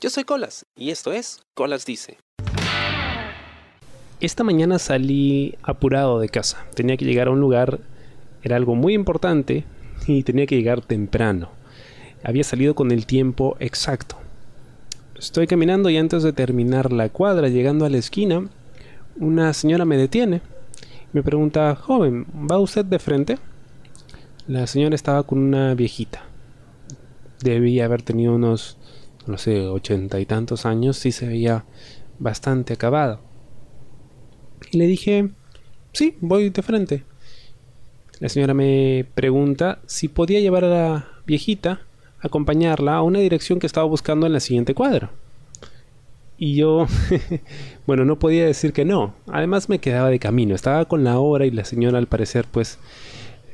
Yo soy Colas y esto es Colas Dice. Esta mañana salí apurado de casa. Tenía que llegar a un lugar, era algo muy importante y tenía que llegar temprano. Había salido con el tiempo exacto. Estoy caminando y antes de terminar la cuadra, llegando a la esquina, una señora me detiene. Me pregunta, joven, ¿va usted de frente? La señora estaba con una viejita. Debía haber tenido unos, no sé, ochenta y tantos años. Sí se veía bastante acabada. Y le dije, sí, voy de frente. La señora me pregunta si podía llevar a la viejita, acompañarla a una dirección que estaba buscando en la siguiente cuadra. Y yo, bueno, no podía decir que no. Además me quedaba de camino. Estaba con la hora y la señora al parecer pues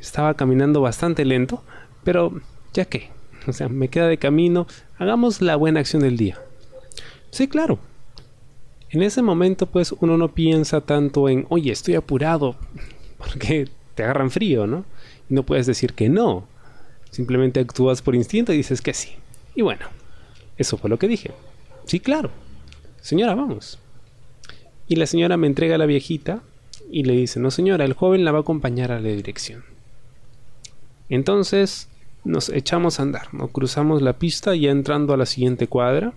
estaba caminando bastante lento. Pero ya que, o sea, me queda de camino. Hagamos la buena acción del día. Sí, claro. En ese momento pues uno no piensa tanto en, oye, estoy apurado. Porque te agarran frío, ¿no? Y no puedes decir que no. Simplemente actúas por instinto y dices que sí. Y bueno, eso fue lo que dije. Sí, claro. Señora, vamos. Y la señora me entrega a la viejita y le dice, no señora, el joven la va a acompañar a la dirección. Entonces nos echamos a andar, ¿no? cruzamos la pista ya entrando a la siguiente cuadra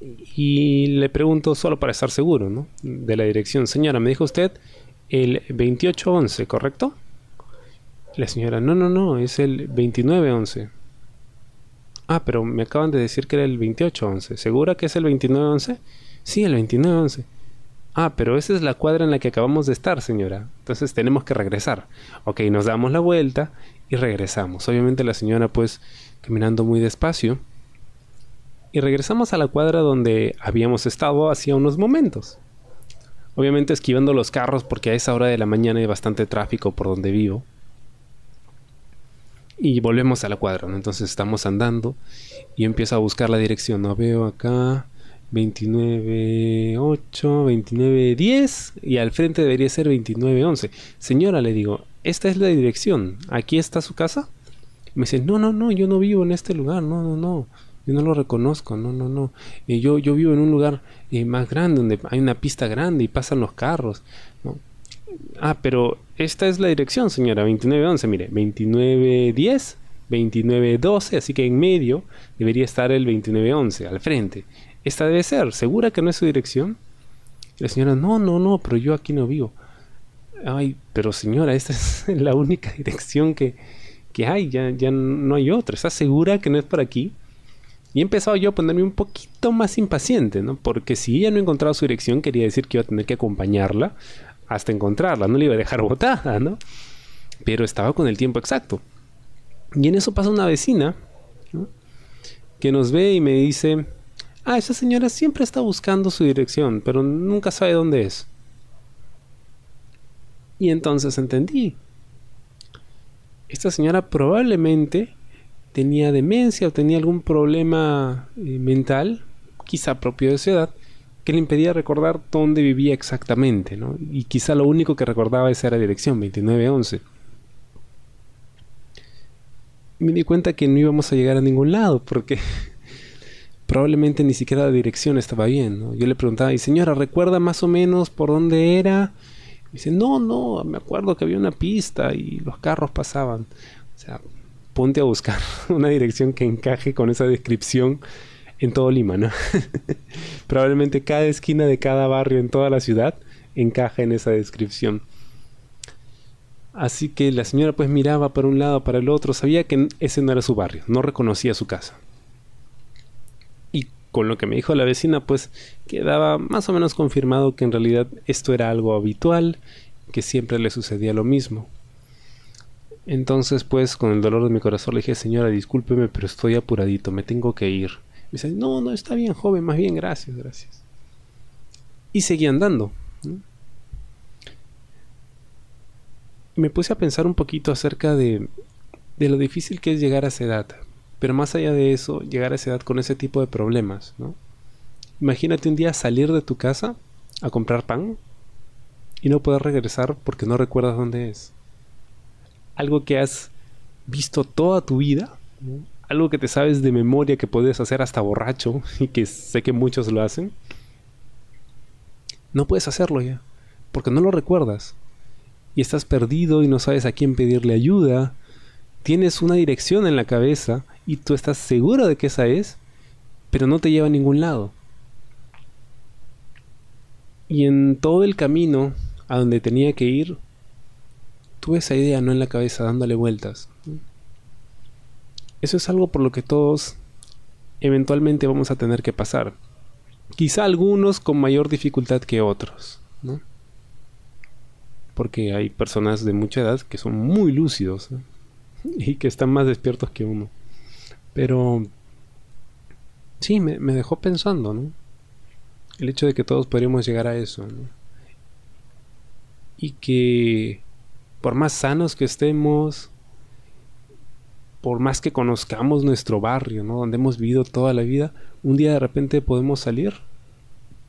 y le pregunto solo para estar seguro ¿no? de la dirección. Señora, me dijo usted el 2811, ¿correcto? La señora, no, no, no, es el 2911. Ah, pero me acaban de decir que era el 2811. ¿Segura que es el 2911? Sí, el 2911. Ah, pero esa es la cuadra en la que acabamos de estar, señora. Entonces tenemos que regresar. Ok, nos damos la vuelta y regresamos. Obviamente la señora pues caminando muy despacio. Y regresamos a la cuadra donde habíamos estado hacía unos momentos. Obviamente esquivando los carros porque a esa hora de la mañana hay bastante tráfico por donde vivo y volvemos a la cuadra, Entonces estamos andando y empiezo a buscar la dirección, ¿no? Veo acá 29.8, 29.10 y al frente debería ser 29.11. Señora, le digo, esta es la dirección, ¿aquí está su casa? Me dice, no, no, no, yo no vivo en este lugar, no, no, no, yo no lo reconozco, no, no, no. Yo, yo vivo en un lugar eh, más grande, donde hay una pista grande y pasan los carros. Ah, pero esta es la dirección, señora, 2911, mire, 2910, 2912, así que en medio debería estar el 2911, al frente. Esta debe ser, ¿segura que no es su dirección? la señora, no, no, no, pero yo aquí no vivo. Ay, pero señora, esta es la única dirección que, que hay, ya, ya no hay otra. ¿Está segura que no es por aquí? Y he empezado yo a ponerme un poquito más impaciente, ¿no? Porque si ella no encontraba su dirección, quería decir que iba a tener que acompañarla hasta encontrarla, no le iba a dejar botada, ¿no? Pero estaba con el tiempo exacto. Y en eso pasa una vecina que nos ve y me dice, ah, esa señora siempre está buscando su dirección, pero nunca sabe dónde es. Y entonces entendí. Esta señora probablemente tenía demencia o tenía algún problema eh, mental, quizá propio de su edad, que le impedía recordar dónde vivía exactamente, ¿no? Y quizá lo único que recordaba era dirección, 2911. Me di cuenta que no íbamos a llegar a ningún lado, porque probablemente ni siquiera la dirección estaba bien. Yo le preguntaba, y señora, ¿recuerda más o menos por dónde era? Dice, no, no, me acuerdo que había una pista y los carros pasaban. O sea, ponte a buscar una dirección que encaje con esa descripción en todo Lima, ¿no? Probablemente cada esquina de cada barrio en toda la ciudad encaja en esa descripción. Así que la señora pues miraba para un lado, para el otro, sabía que ese no era su barrio, no reconocía su casa. Con lo que me dijo la vecina pues quedaba más o menos confirmado que en realidad esto era algo habitual, que siempre le sucedía lo mismo. Entonces pues con el dolor de mi corazón le dije, señora, discúlpeme, pero estoy apuradito, me tengo que ir dice, no, no, está bien, joven, más bien, gracias, gracias. Y seguí andando. Me puse a pensar un poquito acerca de, de lo difícil que es llegar a esa edad. Pero más allá de eso, llegar a esa edad con ese tipo de problemas, ¿no? Imagínate un día salir de tu casa a comprar pan y no poder regresar porque no recuerdas dónde es. Algo que has visto toda tu vida algo que te sabes de memoria que puedes hacer hasta borracho y que sé que muchos lo hacen, no puedes hacerlo ya, porque no lo recuerdas. Y estás perdido y no sabes a quién pedirle ayuda. Tienes una dirección en la cabeza y tú estás seguro de que esa es, pero no te lleva a ningún lado. Y en todo el camino a donde tenía que ir, tuve esa idea no en la cabeza dándole vueltas. Eso es algo por lo que todos eventualmente vamos a tener que pasar. Quizá algunos con mayor dificultad que otros, ¿no? Porque hay personas de mucha edad que son muy lúcidos y que están más despiertos que uno. Pero sí, me, me dejó pensando, ¿no? El hecho de que todos podríamos llegar a eso. Y que por más sanos que estemos, por más que conozcamos nuestro barrio. Donde hemos vivido toda la vida, un día de repente podemos salir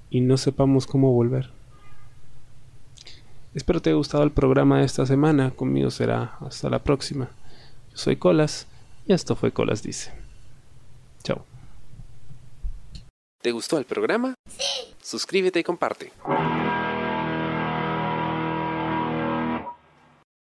y no sepamos cómo volver. Espero te haya gustado el programa de esta semana. Conmigo será hasta la próxima. Yo soy Colas y esto fue Colas Dice. Chao. ¿Te gustó el programa? Sí. Suscríbete y comparte.